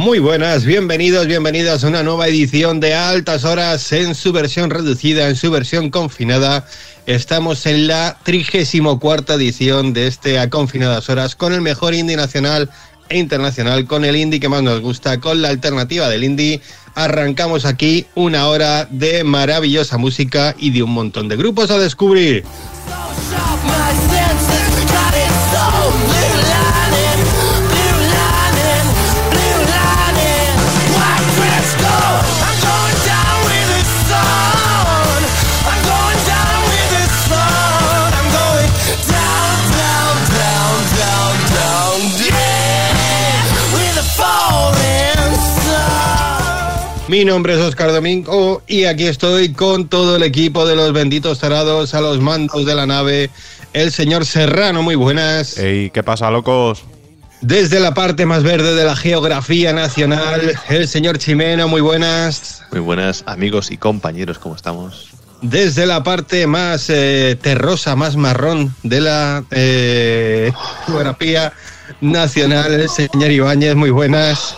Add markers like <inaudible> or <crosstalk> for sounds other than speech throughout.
Muy buenas, bienvenidos, bienvenidos a una nueva edición de Altas Horas en su versión reducida, en su versión confinada. Estamos en la 34 edición de este A Confinadas Horas con el mejor indie nacional e internacional, con el indie que más nos gusta, con la alternativa del indie. Arrancamos aquí una hora de maravillosa música y de un montón de grupos a descubrir. Mi nombre es Oscar Domingo y aquí estoy con todo el equipo de los benditos tarados a los mandos de la nave. El señor Serrano, muy buenas. Ey, ¿qué pasa, locos? Desde la parte más verde de la geografía nacional, el señor Chimeno, muy buenas. Muy buenas amigos y compañeros, ¿cómo estamos? Desde la parte más eh, terrosa, más marrón de la eh, geografía nacional, el señor Ibáñez, muy buenas.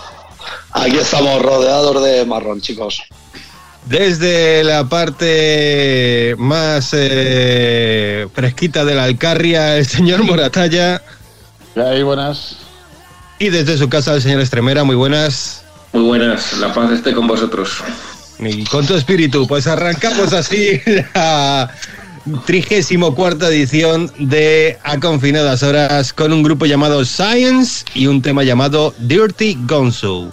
Aquí estamos rodeados de marrón, chicos. Desde la parte más eh, fresquita de la Alcarria, el señor Moratalla. Ahí, buenas. Y desde su casa, el señor Estremera, muy buenas. Muy buenas, la paz esté con vosotros. Y con tu espíritu, pues arrancamos así <laughs> la trigésimo cuarta edición de A Confinadas Horas con un grupo llamado Science y un tema llamado Dirty Gonzo.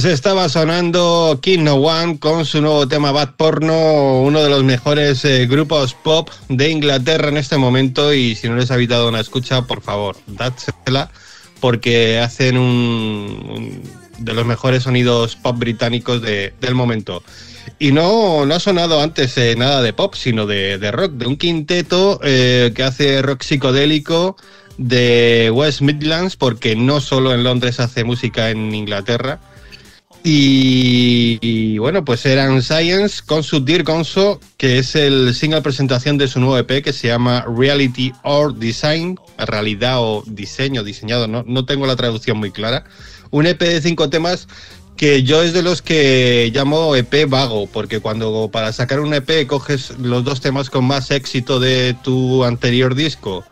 Pues estaba sonando King No One con su nuevo tema Bad Porno, uno de los mejores eh, grupos pop de Inglaterra en este momento. Y si no les ha habitado una escucha, por favor, dádsela, porque hacen un, de los mejores sonidos pop británicos de- del momento. Y no, no ha sonado antes eh, nada de pop, sino de, de rock, de un quinteto eh, que hace rock psicodélico de West Midlands, porque no solo en Londres hace música en Inglaterra. Y, bueno, pues eran Science con su Dear Gonzo, que es el single presentación de su nuevo EP que se llama Reality or Design, realidad o diseño, diseñado, no, no tengo la traducción muy clara. Un EP de cinco temas que yo es de los que llamo EP vago, porque cuando para sacar un EP coges los dos temas con más éxito de tu anterior disco,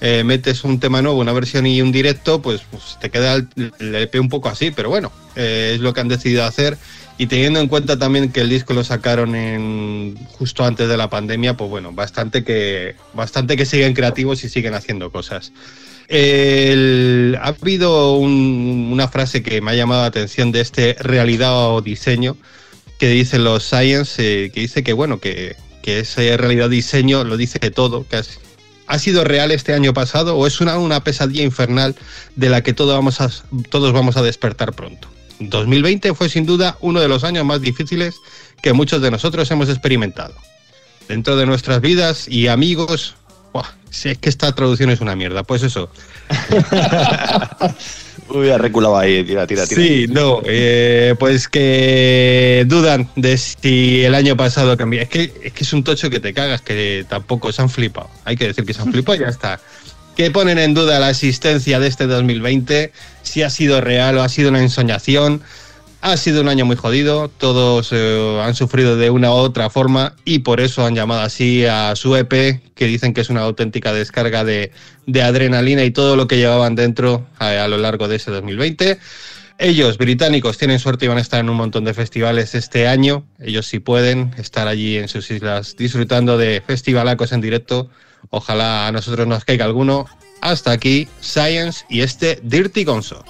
eh, metes un tema nuevo, una versión y un directo, pues, pues te queda el, el EP un poco así, pero bueno, eh, es lo que han decidido hacer. Y teniendo en cuenta también que el disco lo sacaron en justo antes de la pandemia, pues bueno, bastante que, bastante que siguen creativos y siguen haciendo cosas. El- ha habido un- una frase que me ha llamado la atención de este realidad o diseño que dicen los science, eh, que dice que bueno, que, que ese realidad diseño lo dice todo, has- ha sido real este año pasado o es una, una pesadilla infernal de la que vamos a- todos vamos a despertar pronto. 2020 fue sin duda uno de los años más difíciles que muchos de nosotros hemos experimentado. Dentro de nuestras vidas y amigos, ¡buah! si es que esta traducción es una mierda, pues eso, <laughs> Ahí, tira, tira, tira. Sí, no, eh, pues que dudan de si el año pasado cambió. Es que, es que es un tocho que te cagas, que tampoco se han flipado. Hay que decir que se han flipado y ya está. Que ponen en duda la existencia de este 2020, si ha sido real o ha sido una ensoñación. Ha sido un año muy jodido, todos eh, han sufrido de una u otra forma y por eso han llamado así a su EP, que dicen que es una auténtica descarga de, adrenalina y todo lo que llevaban dentro a, a lo largo de ese 2020. Ellos, británicos, tienen suerte y van a estar en un montón de festivales este año. Ellos sí pueden estar allí en sus islas disfrutando de festivalacos en directo. Ojalá a nosotros nos caiga alguno. Hasta aquí, Science y este Dirty Gonzo.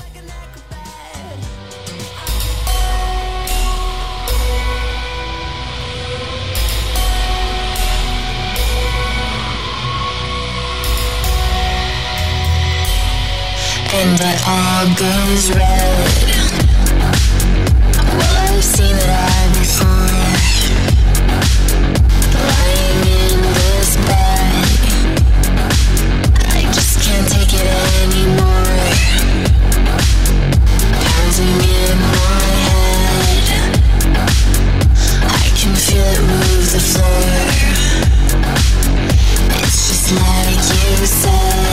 And it all goes red. Well, I've seen it all before. Lying in this bed, I just can't take it anymore. Pounding in my head, I can feel it move the floor. It's just like you said.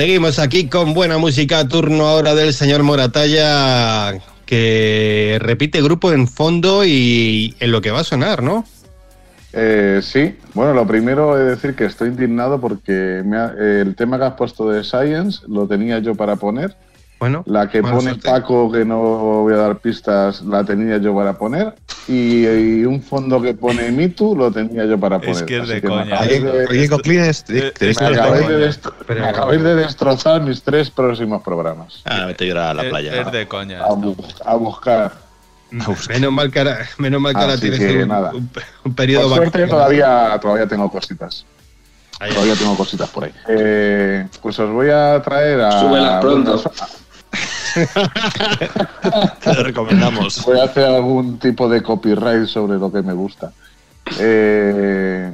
Seguimos aquí con buena música, turno ahora del señor Moratalla, que repite grupo en fondo y en lo que va a sonar, ¿no? Eh, sí, bueno, lo primero es decir que estoy indignado porque me ha- el tema que has puesto de Science lo tenía yo para poner. Bueno, La que pone suerte. Paco, que no voy a dar pistas, la tenía yo para poner. Y, y un fondo que pone Mitu lo tenía yo para poner. Es que es de coña. acabáis Oye, de- Coclines, me acabáis destrozar mis tres próximos programas. Ah, vete a llorar a la playa. Es, de coña. A, esto. bu- a buscar. Menos mal que ahora, menos mal que ahora tienes que un, nada. un- un periodo Por suerte todavía, todavía tengo cositas. Ahí, Todavía tengo cositas por ahí. Eh, pues os voy a traer a. Súbelas pronto. <laughs> Te lo recomendamos. Voy a hacer algún tipo de copyright sobre lo que me gusta. Eh,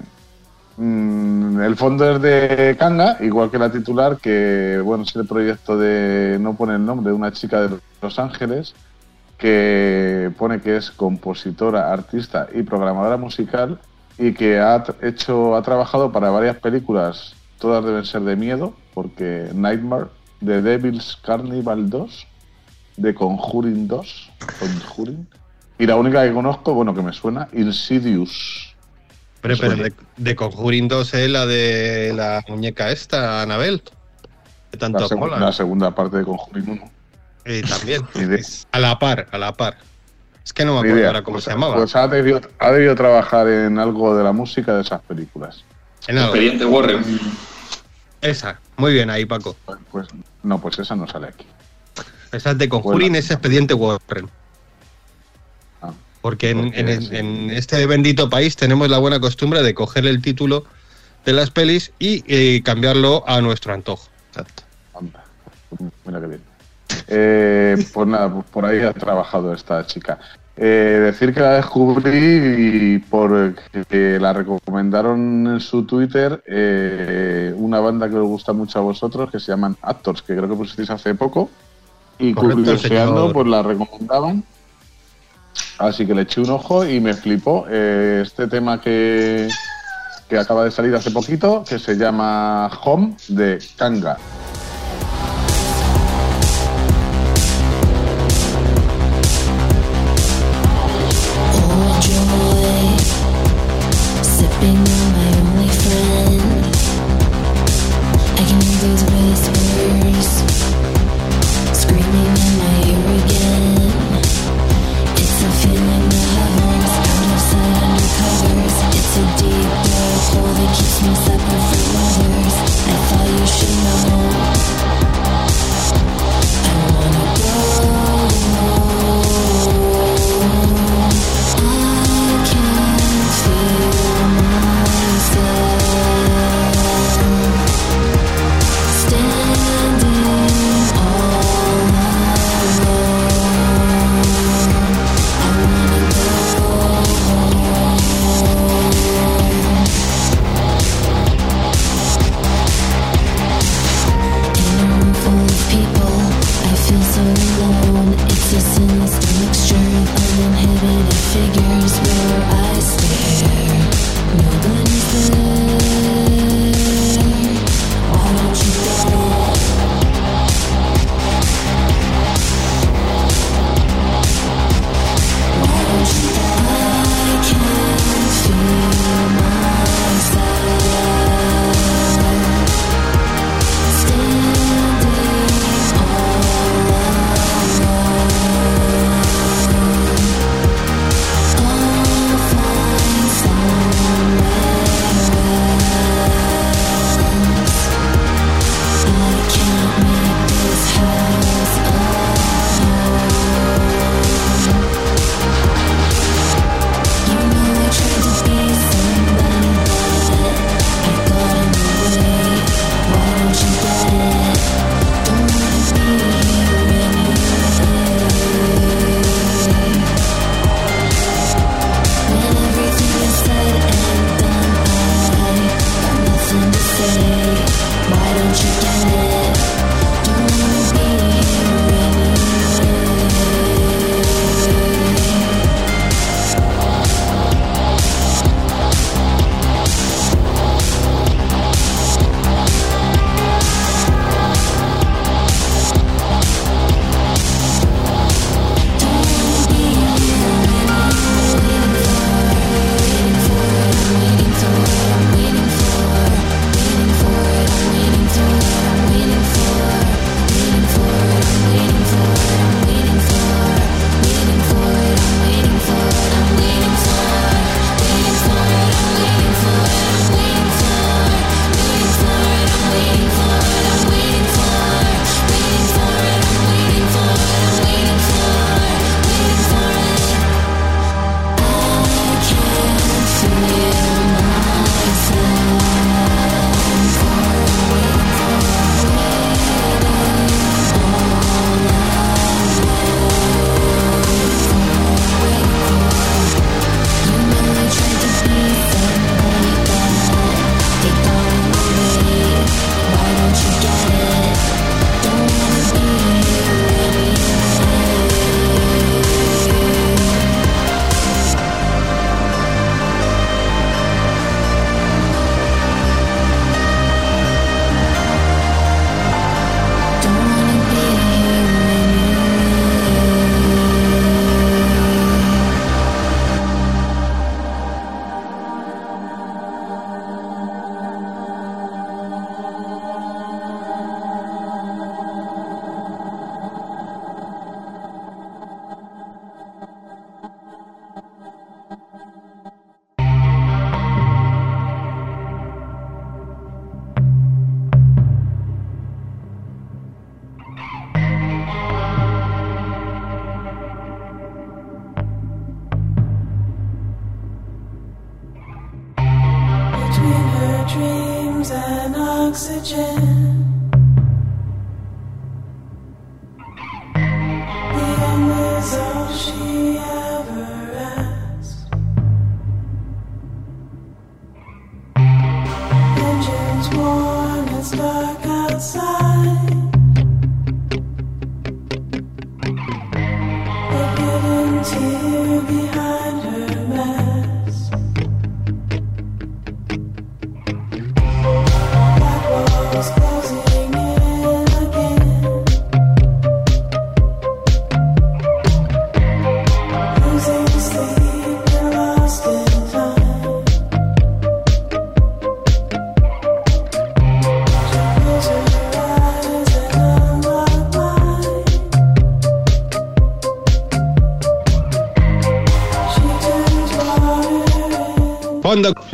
mm, el fondo es de Kanga, igual que la titular, que bueno, es el proyecto de, no pone el nombre, una chica de Los Ángeles, que pone que es compositora, artista y programadora musical y que ha hecho, ha trabajado para varias películas, todas deben ser de miedo, porque Nightmare, The Devil's Carnival 2, The Conjuring 2, Conjuring, y la única que conozco, bueno, que me suena, Insidious. Pero, pero Suena. de, de Conjuring 2 es la de la muñeca esta, Anabel. Que tanto La, seg- mola. la segunda parte de Conjuring 1. Y también. <laughs> A la par, a la par. Es que no me acuerdo idea. ahora cómo Pues- se llamaba. Pues ha debido, ha debido trabajar en algo de la música de esas películas. En algo. Expediente Warren. Esa. Muy bien ahí, Paco. Pues, pues- no, pues esa no sale aquí. Esa es de Conjuring, Bueno. es expediente Warren. Ah, Porque en, Porque en- sí. en este bendito país tenemos la buena costumbre de coger el título de las pelis y eh, cambiarlo a nuestro antojo. Exacto. anda. Mira qué bien. Eh, pues nada, pues por ahí ha trabajado esta chica. Eh, decir que la descubrí porque la recomendaron en su Twitter eh, una banda que os gusta mucho a vosotros que se llaman Actors, que creo que pusisteis hace poco. Y curioseando, pues la recomendaban. Así que le eché un ojo y me flipó. Eh, este tema que, que acaba de salir hace poquito, que se llama Home de Kanga.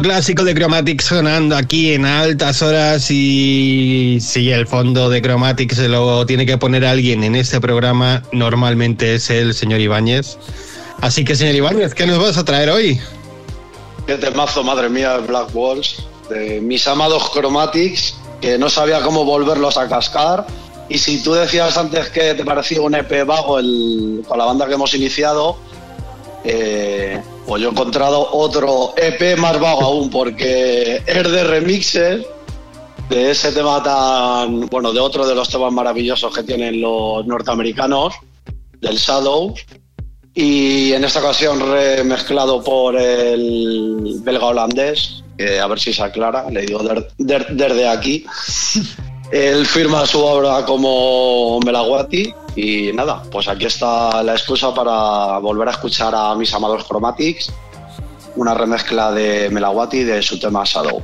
Clásico de Chromatics sonando aquí en altas horas y si el fondo de Chromatics se lo tiene que poner alguien en este programa, normalmente es el señor Ibáñez. Así que señor Ibáñez, ¿qué nos vas a traer hoy? Qué temazo, madre mía, de Black Walls, de mis amados Chromatics, que no sabía cómo volverlos a cascar. Y si tú decías antes que te parecía un EP vago el- con la banda que hemos iniciado, eh, pues yo he encontrado otro EP más vago aún, porque es de remixes de ese tema tan. Bueno, de otro de los temas maravillosos que tienen los norteamericanos, del Shadow. Y en esta ocasión remezclado por el belga holandés, que a ver si se aclara, le digo desde aquí. Él firma su obra como Melawati y nada, pues aquí está la excusa para volver a escuchar a mis amados Chromatics, una remezcla de Melawati de su tema Shadow.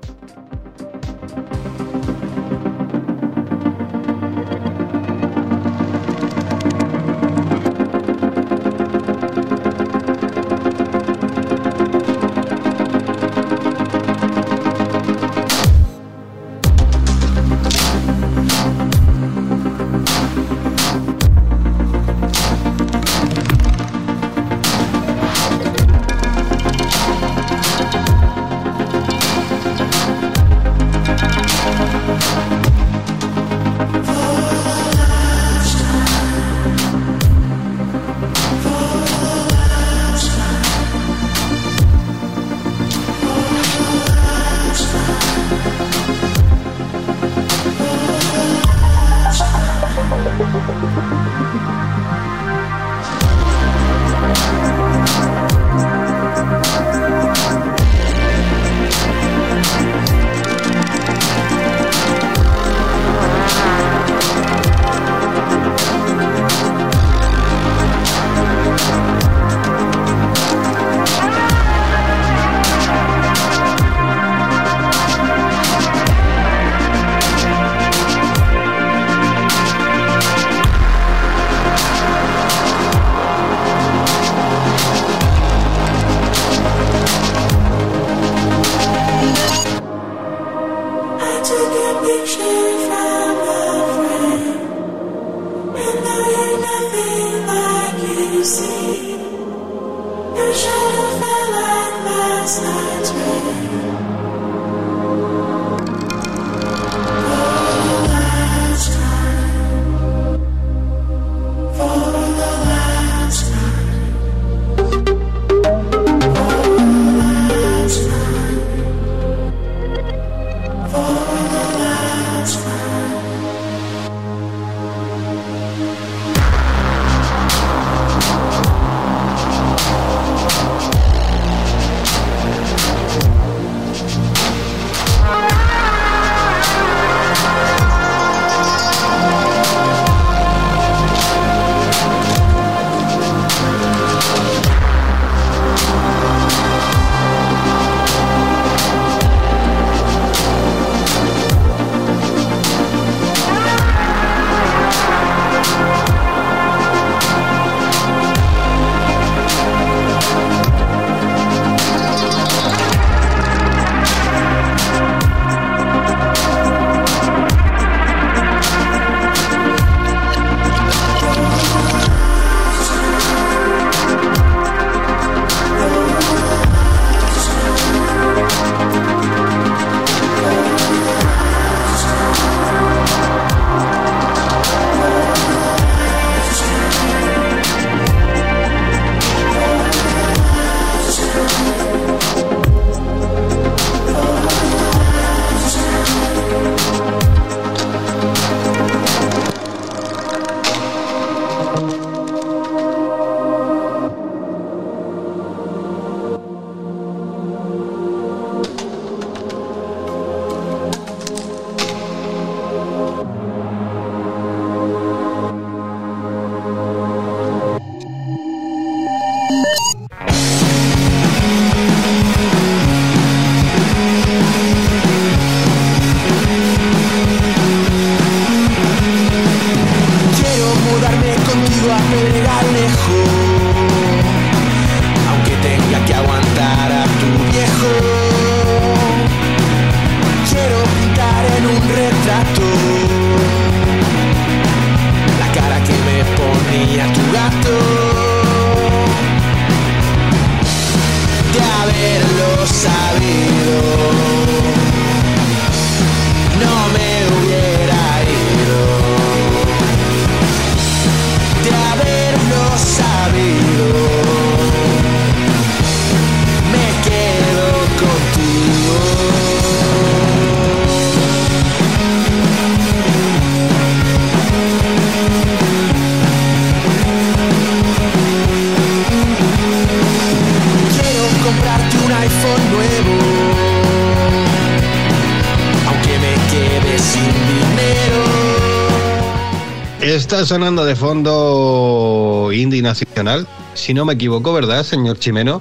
Sonando de fondo indie nacional, si no me equivoco, ¿verdad, señor Chimeno?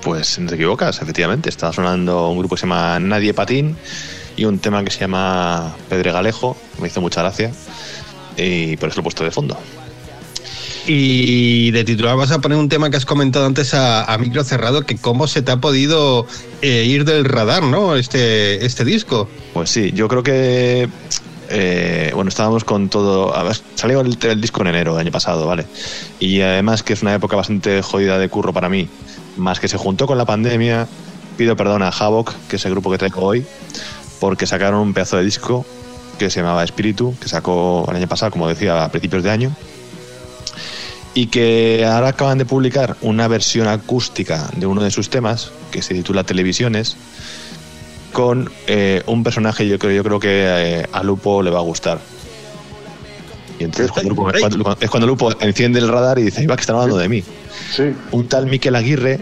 Pues no te equivocas, efectivamente. Está sonando un grupo que se llama Nadie Patín y un tema que se llama Pedregalejo. Me hizo mucha gracia y por eso lo he puesto de fondo. Y de titular vas a poner un tema que has comentado antes a, a micro cerrado, que cómo se te ha podido eh, ir del radar, ¿no? Este, este disco. Pues sí, yo creo que. Eh, bueno, estábamos con todo. Salió el, el disco en enero del año pasado, ¿vale? Y además que es una época bastante jodida de curro para mí. Más que se juntó con la pandemia. Pido perdón a Havoc, que es el grupo que traigo hoy, porque sacaron un pedazo de disco que se llamaba Espíritu, que sacó el año pasado, como decía, a principios de año. Y que ahora acaban de publicar una versión acústica de uno de sus temas, que se titula Televisiones, con eh, un personaje yo creo, yo creo que eh, a Lupo le va a gustar. Y entonces cuando Lupo, cuando- es cuando Lupo enciende el radar y dice, iba que están hablando de mí. Sí, Un tal Miquel Aguirre,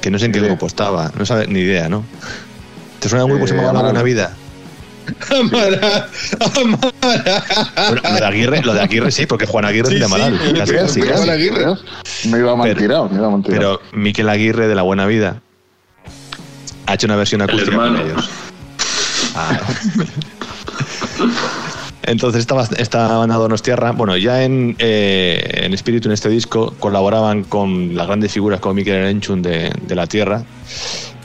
que no sé en qué idea. grupo estaba, no sabe ni idea, ¿no? ¿Te suena un grupo que se llama La Amaral. Buena Vida? Amara, Amara. Bueno, lo, de Aguirre, lo de Aguirre sí, porque Juan Aguirre Sí, es de Amaral. sí, casi, sí, casi. Me iba mal Pero- tirado, me iba mal tirado. Pero Miquel Aguirre de La Buena Vida ha hecho una versión acústica hermano. con ellos. <laughs> Ah. Entonces esta, esta banda Donostiarra, bueno, ya en, eh, en espíritu en este disco colaboraban con las grandes figuras como Miquel Erenchun de, de La Tierra.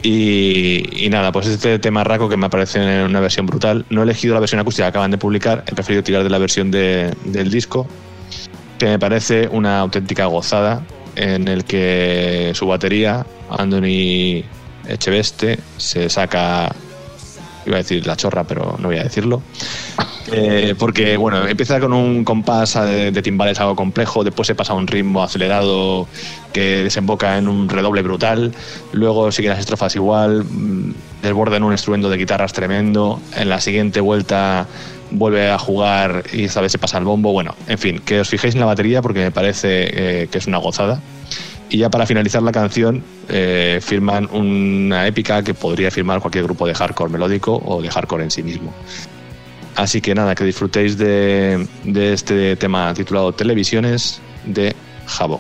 Y, y nada, pues este tema raco que me parece una versión brutal. No he elegido la versión acústica que acaban de publicar, he preferido tirar de la versión de- del disco, que me parece una auténtica gozada, en el que su batería, Anthony Echeveste, se saca, iba a decir la chorra, pero no voy a decirlo. Eh, porque, bueno, empieza con un compás de, timbales algo complejo, después se pasa a un ritmo acelerado que desemboca en un redoble brutal, luego sigue las estrofas igual, mm, desborda en un instrumento de guitarras tremendo, en la siguiente vuelta vuelve a jugar y esta vez se pasa al bombo, bueno, en fin, que os fijéis en la batería porque me parece eh, que es una gozada. Y ya para finalizar la canción, eh, firman una épica que podría firmar cualquier grupo de hardcore melódico o de hardcore en sí mismo. Así que nada, que disfrutéis de, de este tema titulado Televisiones de Jabo.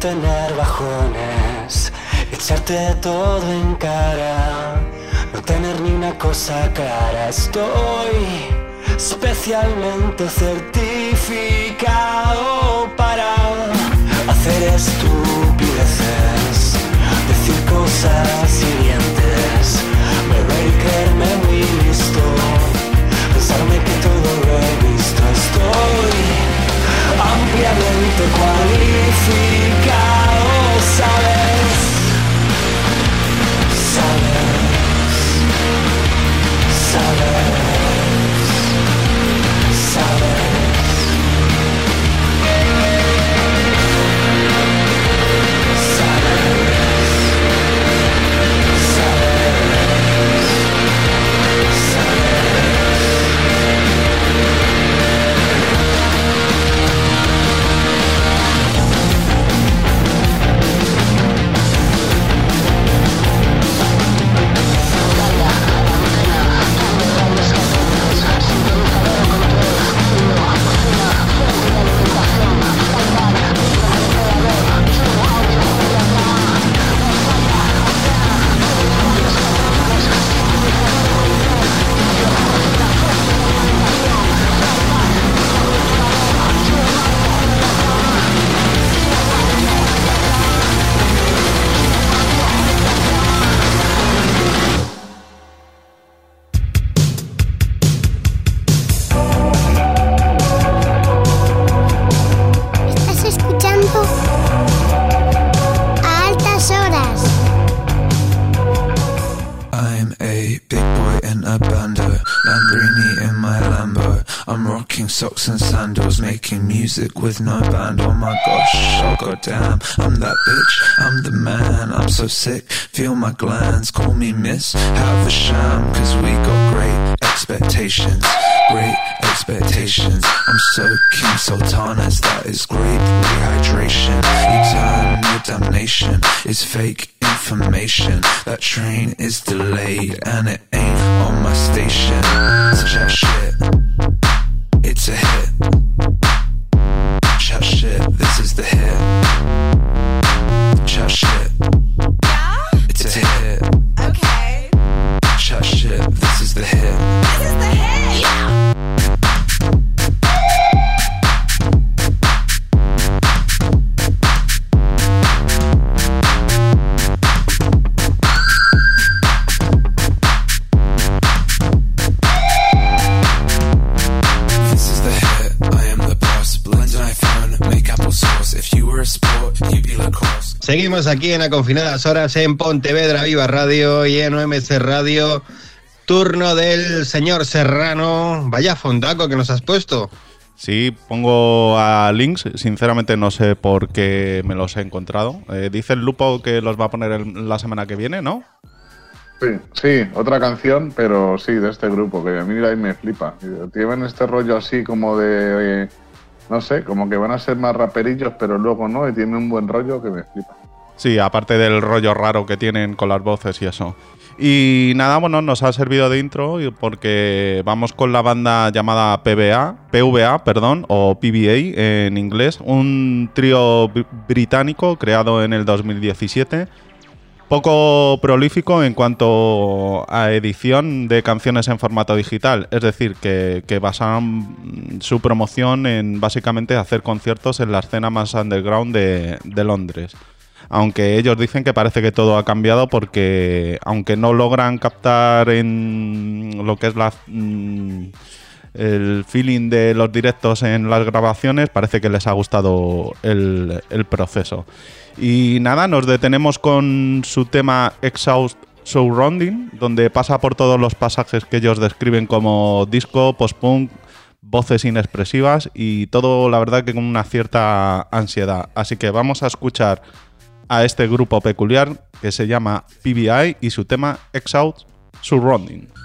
Tener bajones, echarte todo en cara, no tener ni una cosa clara. Estoy especialmente certificado para hacer estupideces, decir cosas hirientes, beber y creerme muy listo, pensarme que todo lo he visto. Estoy ampliamente cualificado, ¿sabes? ¿Sabes? ¿Sabes? In a bando, Lamborghini in my Lambo. I'm rocking socks and sandals, making music with no band. Oh my gosh, oh goddamn, I'm that bitch, I'm the man. I'm so sick, feel my glands, call me miss. Have a sham, cause we got great expectations, great expectations. I'm so King Sultanas, that is great rehydration. Eternal damnation is fake information. That train is delayed and it ain't on my station. It's Chat shit, it's a hit. Seguimos aquí en A Confinadas Horas en Pontevedra Viva Radio y en OMC Radio. Turno del señor Serrano. Vaya fondaco que nos has puesto. Sí, pongo a links. Sinceramente no sé por qué me los he encontrado. Eh, dice el Lupo que los va a poner el- la semana que viene, ¿no? Sí, sí, otra canción, pero sí, de este grupo, que a mí ahí me flipa. Tienen este rollo así como de, eh, no sé, como que van a ser más raperillos, pero luego no, y tienen un buen rollo que me flipa. Sí, aparte del rollo raro que tienen con las voces y eso. Y nada, bueno, nos ha servido de intro porque vamos con la banda llamada PBA, PVA, perdón, o PBA en inglés, un trío br- británico creado en el 2017 poco prolífico en cuanto a edición de canciones en formato digital. Es decir, que, que basan su promoción en básicamente hacer conciertos en la escena más underground de, de Londres. Aunque ellos dicen que parece que todo ha cambiado porque, aunque no logran captar en lo que es la, mm, el feeling de los directos en las grabaciones, parece que les ha gustado el, el proceso. Y nada, nos detenemos con su tema Exhaust Surrounding, donde pasa por todos los pasajes que ellos describen como disco, post-punk, voces inexpresivas y todo, la verdad, que con una cierta ansiedad. Así que vamos a escuchar a este grupo peculiar que se llama PBI y su tema Out Surrounding.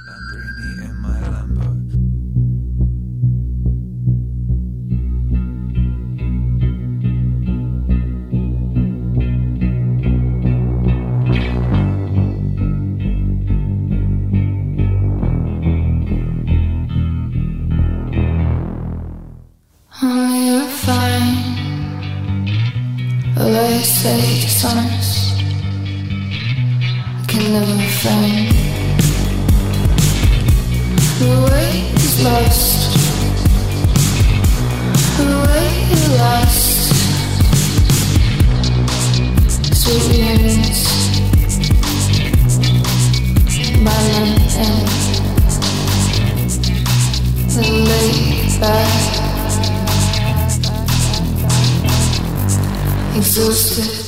Say dishonest, I can never find the way lost. The way lost. Sweet dreams, the. Exhausted.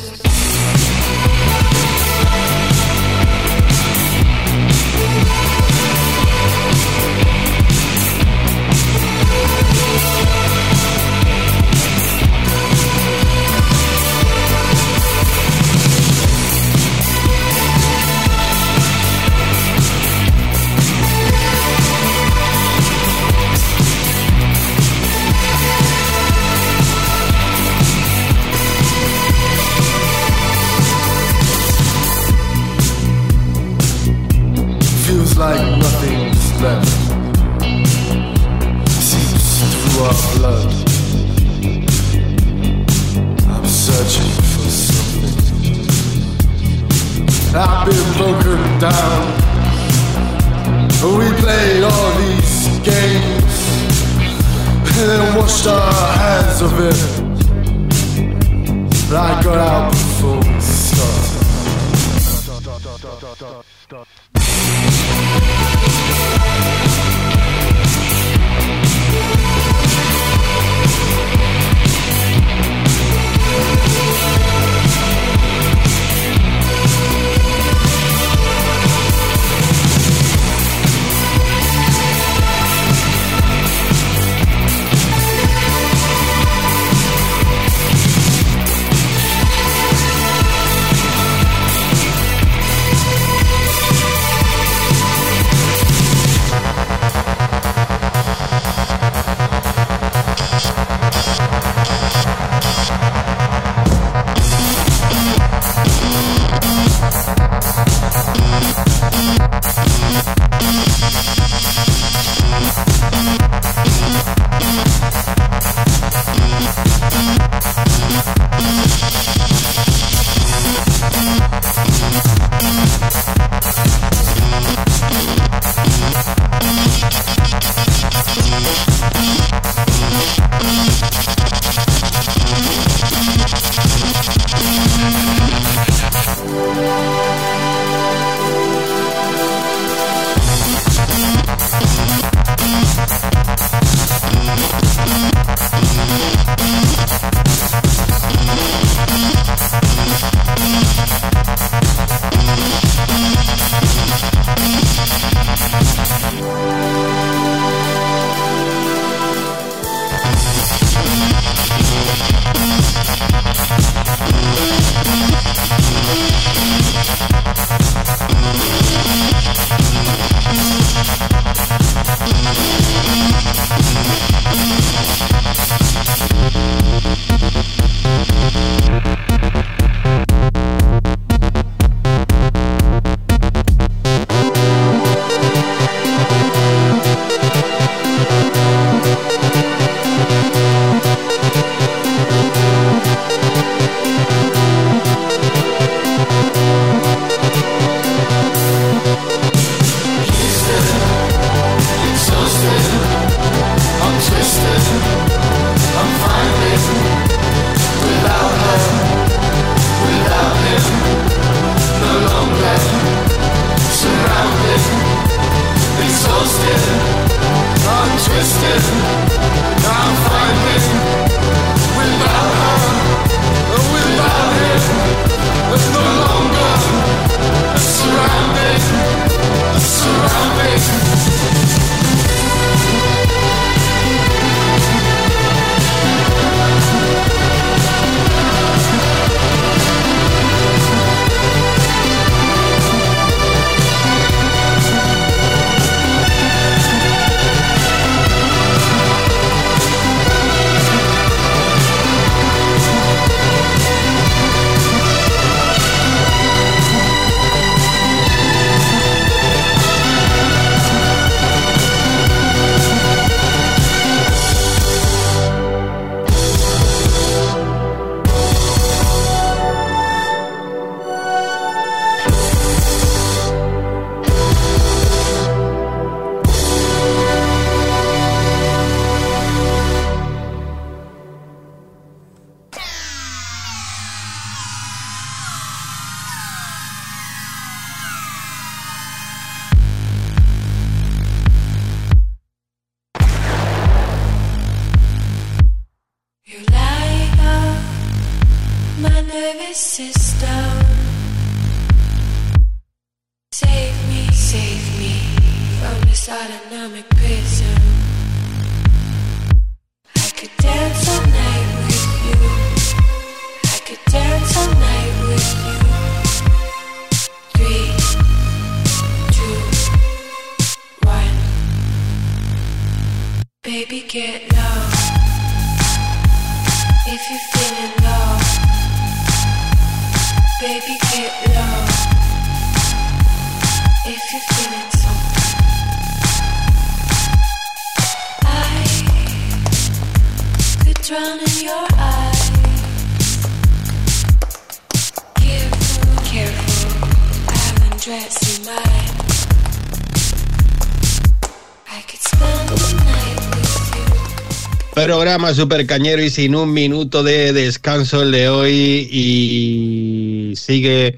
Super cañero y sin un minuto de descanso el de hoy y sigue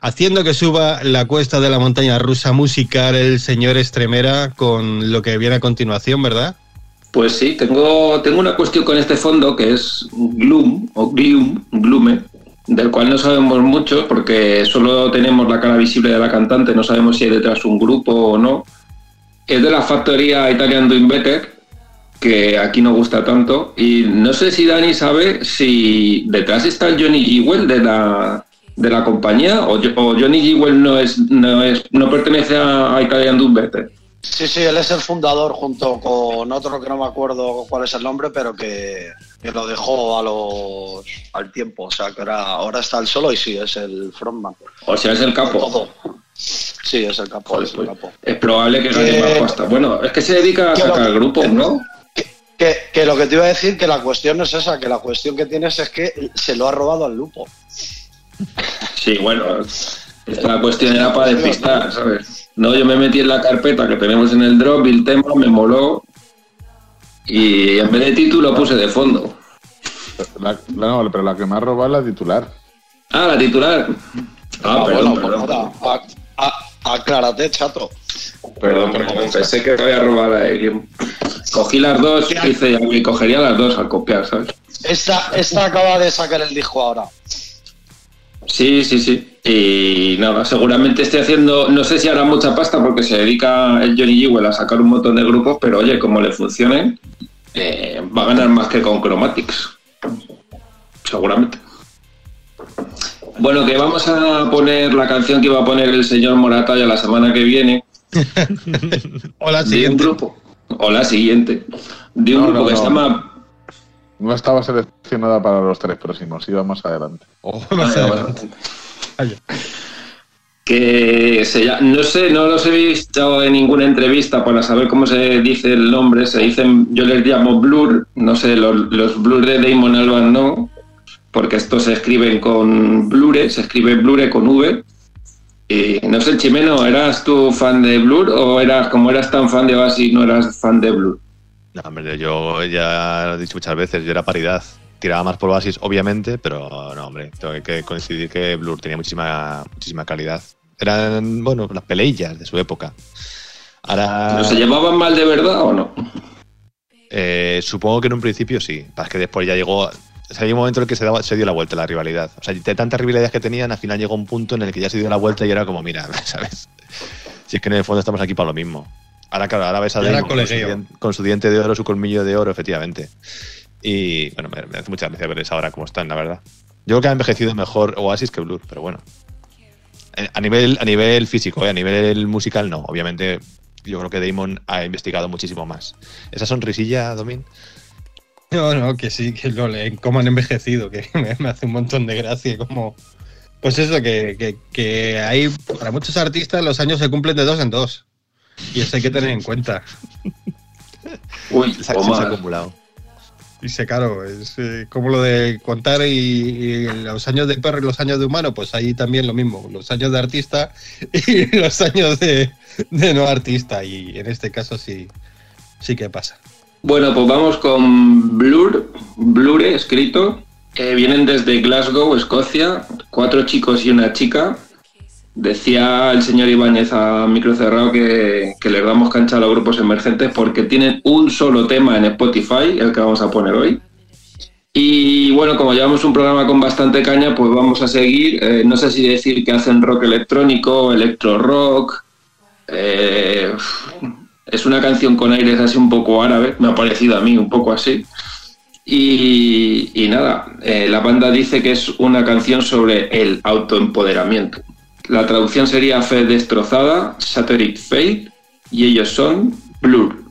haciendo que suba la cuesta de la montaña rusa musical el señor Estremera con lo que viene a continuación, ¿verdad? Pues sí, tengo, tengo una cuestión con este fondo que es Gloom o Gloom, Glume, del cual no sabemos mucho porque solo tenemos la cara visible de la cantante, no sabemos si hay detrás un grupo o no. Es de la factoría Italian Doing Better, que aquí no gusta tanto. Y no sé si Dani sabe si detrás está el Johnny Jewell de la, de la compañía o, o Johnny Jewell no, es, no, es, no pertenece a, Italian Better. Sí, sí, él es el fundador junto con otro que no me acuerdo cuál es el nombre, pero que, que lo dejó a los, al tiempo. O sea, que ahora, ahora está el solo y sí, es el frontman. O sea, es el capo. Todo. Sí, es el capo, es el capo. Es probable que gane Que- más pasta. Bueno, es que se dedica a sacar grupos, ¿no? Que, que lo que te iba a decir, que la cuestión no es esa, que la cuestión que tienes es que se lo ha robado al lupo. Sí, bueno, esta cuestión era para despistar, ¿sabes? No, yo me metí en la carpeta que tenemos en el drop y el tema me moló y en vez de título puse de fondo. La- no, pero la que me ha robado es la titular. Ah, la titular. Ah, Ah, perdón, bueno, pues perdón. Aclárate, chato. Perdón, perdón, pensé que me había robado la de Cogí las dos y hice y cogería las dos al copiar, ¿sabes? Esta, esta acaba de sacar el disco ahora. Sí, sí, sí. Y nada, seguramente esté haciendo, no sé si hará mucha pasta porque se dedica el Johnny Jewell a sacar un montón de grupos, pero oye, como le funcione, eh, va a ganar más que con Chromatics. Seguramente. Bueno, que vamos a poner la canción que iba a poner el señor Moratalla la semana que viene. <laughs> O la De un siguiente. grupo. O la siguiente. De un No, grupo no, que se no. llama. No estaba seleccionada para los tres próximos, íbamos adelante. Más adelante. <laughs> que se lla- no sé, no los he visto en ninguna entrevista para saber cómo se dice el nombre. Se dicen, yo les llamo Blur, no sé, los, los Blur de Damon Albarn no, porque estos se escriben con Blure, se escribe Blure con V. Y no sé, Chimeno, ¿eras tú fan de Blur o eras como eras tan fan de Oasis no eras fan de Blur? No, hombre, yo ya lo he dicho muchas veces, yo era paridad. Tiraba más por Oasis, obviamente, pero no, hombre, tengo que coincidir que Blur tenía muchísima, muchísima calidad. Eran, bueno, las peleillas de su época. Ahora. ¿No se llevaban mal de verdad o no? Eh, supongo que en un principio sí. Para que después ya llegó. O sea, hay un momento en el que se, se dio la vuelta la rivalidad. O sea, de tantas rivalidades que tenían, al final llegó un punto en el que ya se dio la vuelta y era como, mira, <laughs> ¿sabes? Si es que en el fondo estamos aquí para lo mismo. Ahora, claro, ahora ves a Damon con su, colegueo. dien- con su diente de oro, su colmillo de oro, efectivamente. Y bueno, me, me hace mucha gracia verles ahora cómo están, la verdad. Yo creo que ha envejecido mejor Oasis que Blur, pero bueno. Eh, A nivel, a nivel físico, eh, a nivel musical, no. Obviamente, yo creo que Damon ha investigado muchísimo más. Esa sonrisilla, Domin. <laughs> No, no, que sí, que lo leen, cómo han envejecido, que <laughs> me, me hace un montón de gracia, como... Pues eso, que, que, que hay, para muchos artistas los años se cumplen de dos en dos. Y eso hay que tener en cuenta. <laughs> Uy, Se, ha acumulado. Y se, claro, es eh, como lo de contar y, y los años de perro y los años de humano, pues ahí también lo mismo, los años de artista y los años de, de no artista. Y en este caso sí, sí que pasa. Bueno, pues vamos con Blur, Blure escrito. Vienen desde Glasgow, Escocia, cuatro chicos y una chica. Decía el señor Ibáñez a micro cerrado que, que les damos cancha a los grupos emergentes porque tienen un solo tema en Spotify, el que vamos a poner hoy. Y bueno, como llevamos un programa con bastante caña, pues vamos a seguir. Eh, no sé si decir que hacen rock electrónico, electro rock. Eh, es una canción con aires así un poco árabe, me ha parecido a mí un poco así. Y, nada, eh, la banda dice que es una canción sobre el autoempoderamiento. La traducción sería Fe destrozada, Shattered Fate, y ellos son Blur.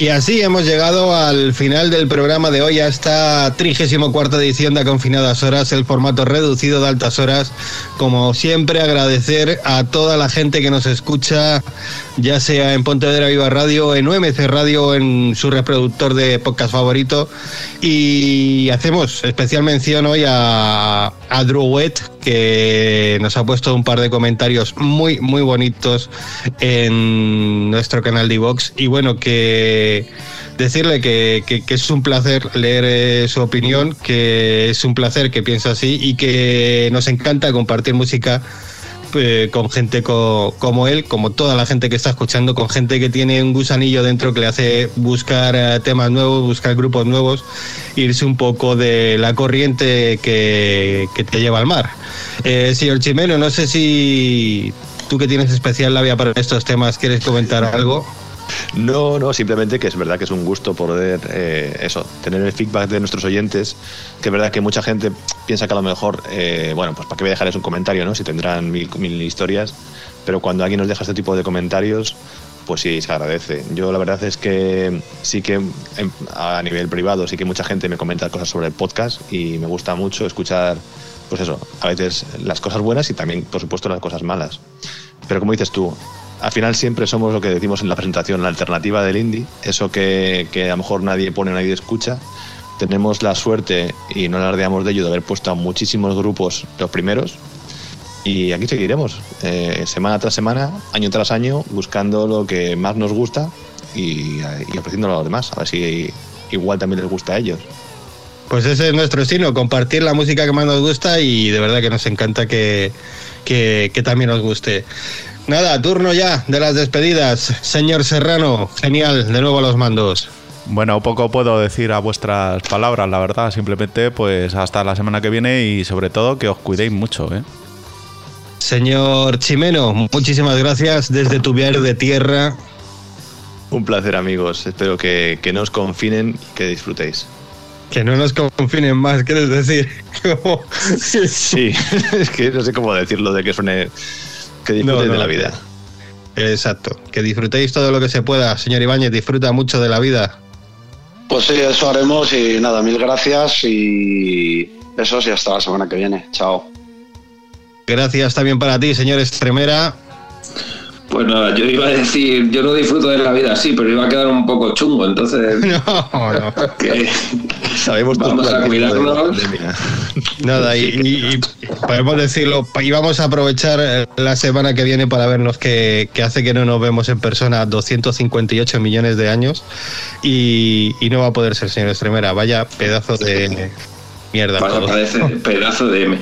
Y así hemos llegado al final del programa de hoy, a esta 34 edición de Confinadas Horas, el formato reducido de altas horas. Como siempre, agradecer a toda la gente que nos escucha ya sea en Pontevedra Viva Radio, en UMC Radio, en su reproductor de podcast favorito. Y hacemos especial mención hoy a, a Druet, que nos ha puesto un par de comentarios muy, muy bonitos en nuestro canal de Vox. Y bueno, que decirle que, que- que es un placer leer eh, su opinión, que es un placer que piensa así y que nos encanta compartir música eh, con gente co- como él, como toda la gente que está escuchando, con gente que tiene un gusanillo dentro que le hace buscar eh, temas nuevos, buscar grupos nuevos, irse un poco de la corriente que, te lleva al mar. Eh, señor Chimeno, no sé si tú que tienes especial labia para estos temas, ¿quieres comentar algo? No, no, simplemente que es verdad que es un gusto poder eh, eso, tener el feedback de nuestros oyentes, que es verdad que mucha gente piensa que a lo mejor, eh, bueno, pues para qué voy a dejarles un comentario, ¿no? Si tendrán mil, mil historias, pero cuando alguien nos deja este tipo de comentarios, pues sí, se agradece. Yo la verdad es que sí que em, a nivel privado sí que mucha gente me comenta cosas sobre el podcast y me gusta mucho escuchar, pues eso, a veces las cosas buenas y también, por supuesto, las cosas malas. Pero como dices tú, al final siempre somos lo que decimos en la presentación, la alternativa del indie, eso que, a lo mejor nadie pone, nadie escucha. Tenemos la suerte, y no alardeamos de ello, de haber puesto a muchísimos grupos los primeros. Y aquí seguiremos, eh, semana tras semana, año tras año, buscando lo que más nos gusta y, ofreciéndolo a los demás. A ver si igual también les gusta a ellos. Pues ese es nuestro destino, compartir la música que más nos gusta y de verdad que nos encanta que, que también nos guste. Nada, turno ya de las despedidas. Señor Serrano, genial, de nuevo a los mandos. Bueno, poco puedo decir a vuestras palabras, la verdad. Simplemente, pues hasta la semana que viene y sobre todo que os cuidéis mucho, ¿eh? Señor Chimeno, muchísimas gracias desde tu viaje de tierra. Un placer, amigos. Espero que, que no os confinen y que disfrutéis. Que no nos confinen más, ¿quieres decir? <laughs> Sí, <laughs> es que no sé cómo decirlo de que suene. Que disfrutéis No, de la vida. Exacto, que disfrutéis todo lo que se pueda. Señor Ibáñez, disfruta mucho de la vida. Pues sí, eso haremos y nada, mil gracias y eso sí, hasta la semana que viene. Chao. Gracias también para ti, señor Estremera. Pues nada, yo iba a decir, yo no disfruto de la vida así, pero iba a quedar un poco chungo, entonces <laughs> No, no. que <laughs> Sabemos vamos a cuidarnos. Nada, y, y- y podemos decirlo, y vamos a aprovechar eh, la semana que viene para vernos que, que hace que no nos vemos en persona 258 millones de años y, y no va a poder ser, señor Estremera. Vaya pedazo de mierda. Parece <laughs> pedazo de M.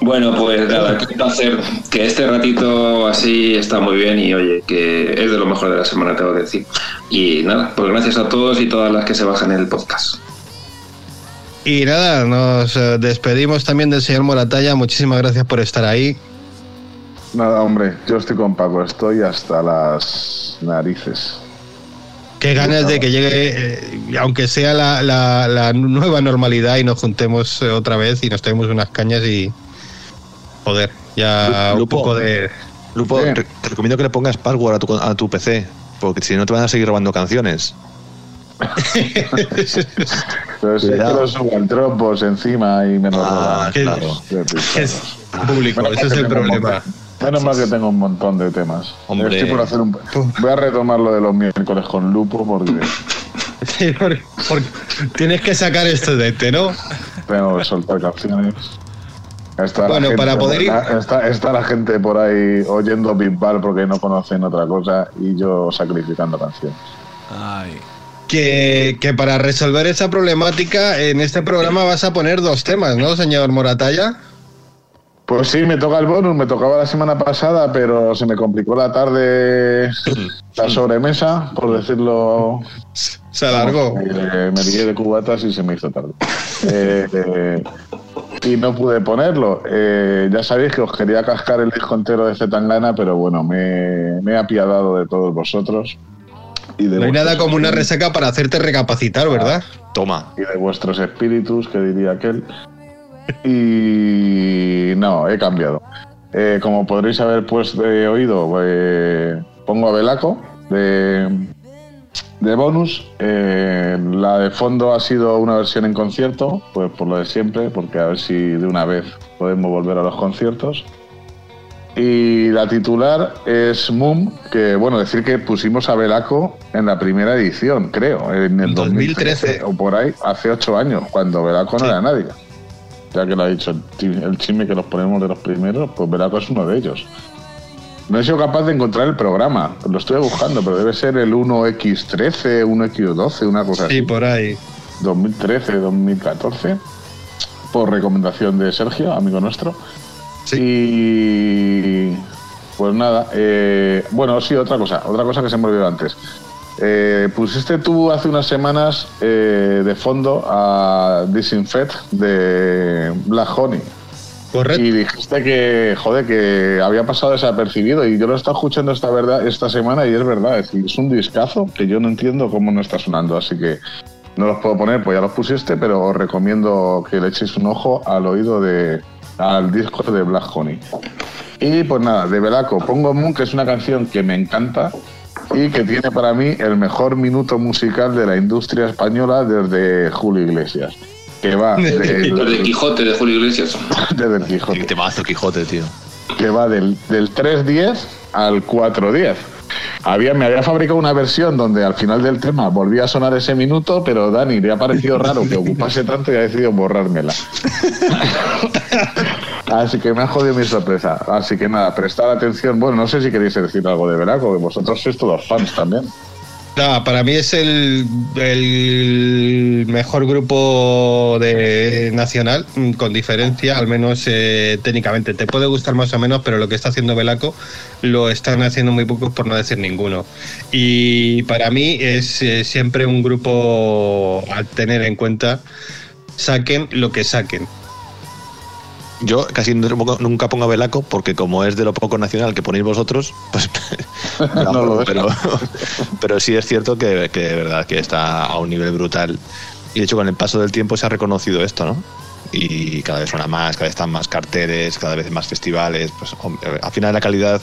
Bueno, pues nada, qué placer que este ratito así está muy bien y oye, que es de lo mejor de la semana, tengo que decir. Y nada, pues gracias a todos y todas las que se bajan en el podcast. Y nada, nos eh, despedimos también del señor Moratalla. Muchísimas gracias por estar ahí. Nada, hombre, yo estoy con Paco, estoy hasta las narices. Qué ganas de que llegue, eh, aunque sea la, la- la nueva normalidad y nos juntemos eh, otra vez y nos tenemos unas cañas y... Joder, ya un Lupo. poco de... Lupo, Sí. te recomiendo que le pongas password a tu, a tu PC, porque si no te van a seguir robando canciones. Pero si es que al Dropbox encima y me lo Ah, roban. ¿Qué- claro. <laughs> Es público, Menos ese mal es que el tengo un problema. montón- Menos mal que tengo un montón de temas. Hombre. Estoy por hacer un... Voy a retomar lo de los miércoles con Lupo porque <laughs> Sí, porque- porque tienes que sacar esto de este, ¿no? tengo que soltar canciones. Está la Bueno, gente para por- poder ir- Está, está la gente por ahí oyendo Bisbal porque no conocen otra cosa y yo sacrificando canciones. Ay. Que, que para resolver esa problemática, en este programa vas a poner dos temas, ¿no, señor Moratalla? Pues sí, me toca el bonus, me tocaba la semana pasada, pero se me complicó la tarde <laughs> la sobremesa, por decirlo. Se alargó. Eh, me lié de cubatas y se me hizo tarde. <laughs> Eh, eh, y no pude ponerlo. Eh, ya sabéis que os quería cascar el disco entero de Zetangana, pero bueno, me, me he apiadado de todos vosotros. Y de No hay nada como una resaca para hacerte recapacitar, ¿verdad? Toma. y de vuestros espíritus, que diría aquel. Y no, he cambiado. Eh, como podréis haber pues de oído, eh, pongo a Belaco de, de bonus. Eh, la de fondo ha sido una versión en concierto, pues por lo de siempre, porque a ver si de una vez podemos volver a los conciertos. Y la titular es Moon, que bueno, decir que pusimos a Velaco en la primera edición, creo, en el 2013 o por ahí, hace ocho años, cuando Velaco no era nadie. Ya que lo ha dicho el, el chisme que los ponemos de los primeros, pues Velaco es uno de ellos. No he sido capaz de encontrar el programa, lo estoy buscando, pero debe ser el 1X13, 1X12, una cosa así. Sí, por ahí. 2013, 2014, por recomendación de Sergio, amigo nuestro. Y pues nada, eh, bueno, sí, otra cosa, otra cosa que se me olvidó antes. Eh, pusiste tú hace unas semanas eh, de fondo a Disinfect de Black Honey. Y dijiste que, joder, que había pasado desapercibido. Y yo lo he estado escuchando esta verdad esta semana y es verdad. Es, es un discazo que yo no entiendo cómo no está sonando. Así que no los puedo poner, pues ya los pusiste, pero os recomiendo que le echéis un ojo al oído de al disco de Black Honey. Y pues nada, de Belaco pongo Moon, que es una canción que me encanta y que tiene para mí el mejor minuto musical de la industria española desde Julio Iglesias. Que va <laughs> de, Desde Quijote de Julio Iglesias. desde el Quijote. Qué temazo Quijote, tío. que va del, del 3.10 al 4.10. Había, me había fabricado una versión donde al final del tema volvía a sonar ese minuto, pero Dani le ha parecido raro que ocupase tanto y ha decidido borrármela. <laughs> Así que me ha jodido mi sorpresa. Así que nada, prestar atención. Bueno, no sé si queréis decir algo de Veraco, que vosotros sois todos fans también. No, para mí es el, el mejor grupo de nacional, mm, con diferencia, al menos eh, técnicamente. Te puede gustar más o menos, pero lo que está haciendo Velaco lo están haciendo muy pocos, por no decir ninguno. Y para mí es eh, siempre un grupo a tener en cuenta, saquen lo que saquen. Yo casi nunca pongo a Belaco porque como es de lo poco nacional que ponéis vosotros, pues <laughs> No lo pero, pero sí es cierto que, que de verdad que está a un nivel brutal. Y de hecho con el paso del tiempo se ha reconocido esto, ¿no? Y cada vez suena más, cada vez están más carteles, cada vez más festivales. Pues al final la calidad,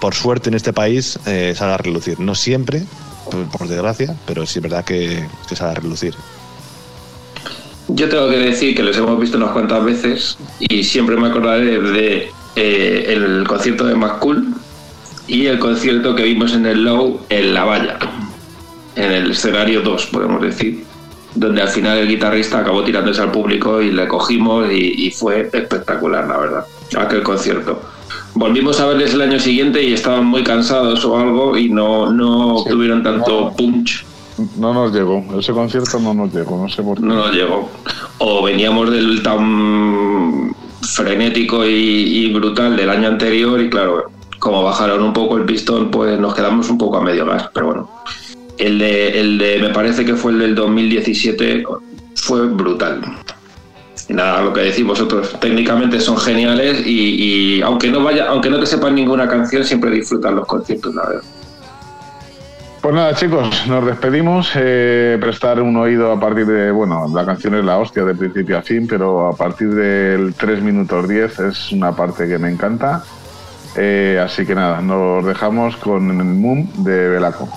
por suerte en este país, eh, sale a relucir. No siempre, por, por desgracia, pero sí es verdad que, que sale a relucir. Yo tengo que decir que los hemos visto unas cuantas veces y siempre me acordaré de eh, el concierto de McCool y el concierto que vimos en el Low en La Valla, en el escenario 2, podemos decir, donde al final el guitarrista acabó tirándose al público y le cogimos y, y fue espectacular, la verdad, aquel concierto. Volvimos a verles el año siguiente y estaban muy cansados o algo y no, no obtuvieron tanto punch. No nos llegó, ese concierto no nos llegó, no sé por qué. no nos llegó. O veníamos del tan frenético y, brutal del año anterior y claro, como bajaron un poco el pistón, pues nos quedamos un poco a medio gas, pero bueno. El de, el de me parece que fue el del 2017, fue brutal. Nada, lo que decís vosotros, técnicamente son geniales y, y aunque no vaya, aunque no te sepan ninguna canción, siempre disfrutan los conciertos, la verdad. Pues nada, chicos, nos despedimos. Eh, prestar un oído a partir de. Bueno, la canción es la hostia de principio a fin, pero a partir del 3 minutos 10 es una parte que me encanta. Eh, así que nada, nos dejamos con el Moon de Belaco.